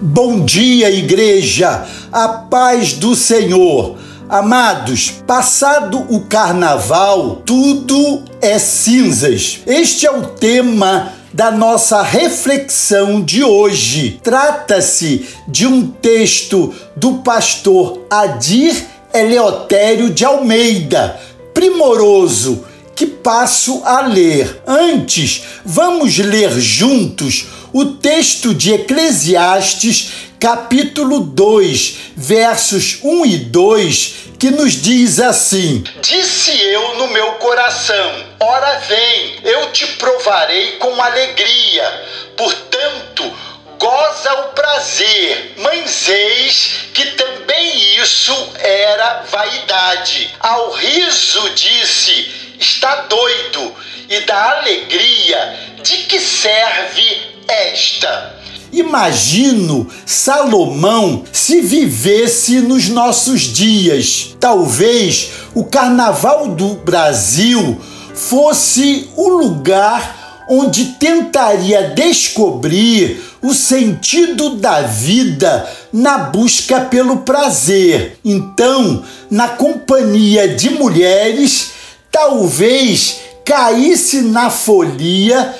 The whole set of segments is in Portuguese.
Bom dia, igreja, a paz do Senhor. Amados, passado o carnaval, tudo é cinzas. Este é o tema da nossa reflexão de hoje. Trata-se de um texto do pastor Adir Eleotério de Almeida, primoroso, que passo a ler. Antes, vamos ler juntos o texto de Eclesiastes, capítulo 2, versos 1 e 2, que nos diz assim: Disse eu no meu coração: Ora vem, eu te provarei com alegria. Portanto, goza o prazer. Mas eis que também isso era vaidade. Ao riso disse: Está doido. E da alegria, de que serve esta. Imagino Salomão se vivesse nos nossos dias. Talvez o Carnaval do Brasil fosse o lugar onde tentaria descobrir o sentido da vida na busca pelo prazer. Então, na companhia de mulheres, talvez caísse na folia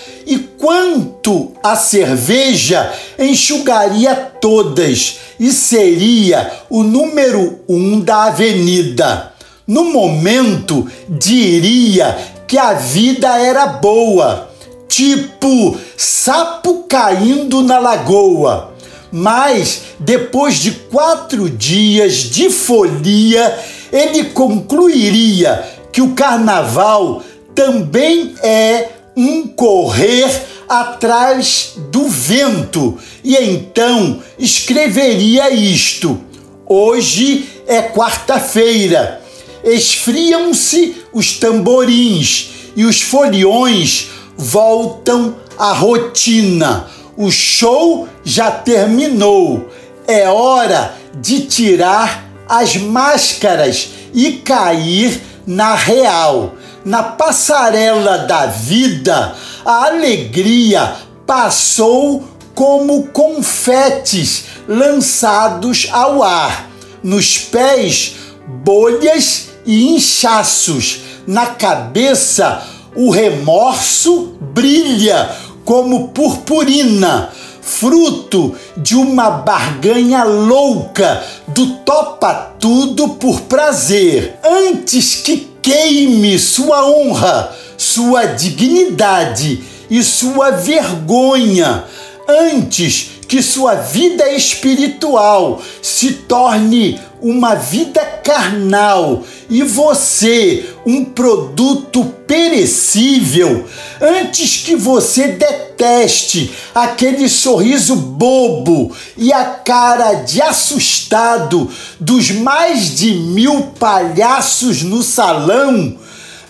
quanto a cerveja, enxugaria todas e seria o número um da avenida. No momento, diria que a vida era boa, tipo sapo caindo na lagoa. Mas depois de quatro dias de folia, ele concluiria que o carnaval também é um correr atrás do vento. E então escreveria isto: Hoje é quarta-feira. Esfriam-se os tamborins e os foliões voltam à rotina. O show já terminou. É hora de tirar as máscaras e cair na real na passarela da vida, a alegria passou como confetes lançados ao ar. Nos pés, bolhas e inchaços. Na cabeça, o remorso brilha como purpurina, fruto de uma barganha louca do topa tudo por prazer. Antes que queime sua honra, sua dignidade e sua vergonha, antes que sua vida espiritual se torne uma vida carnal e você um produto perecível, antes que você deteste aquele sorriso bobo e a cara de assustado dos mais de mil palhaços no salão,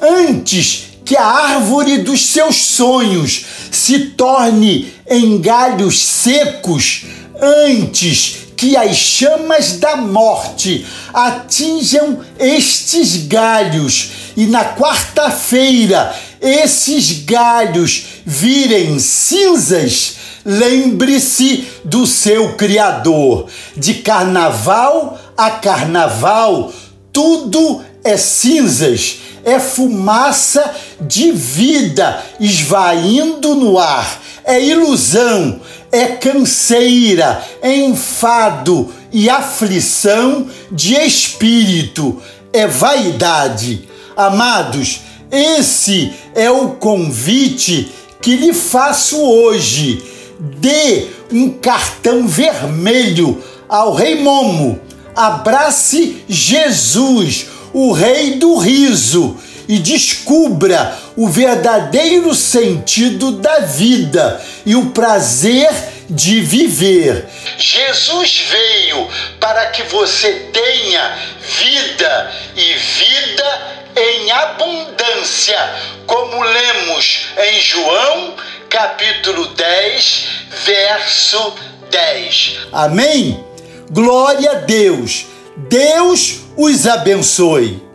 antes que a árvore dos seus sonhos se torne em galhos secos antes que as chamas da morte atinjam estes galhos e na quarta-feira esses galhos virem cinzas, lembre-se do seu Criador. De carnaval a carnaval, tudo é cinzas é fumaça de vida esvaindo no ar, é ilusão, é canseira, é enfado e aflição de espírito, é vaidade. Amados, esse é o convite que lhe faço hoje. Dê um cartão vermelho ao Rei Momo. Abrace Jesus o rei do riso e descubra o verdadeiro sentido da vida e o prazer de viver. Jesus veio para que você tenha vida e vida em abundância, como lemos em João, capítulo 10, verso 10. Amém? Glória a Deus. Deus os abençoe.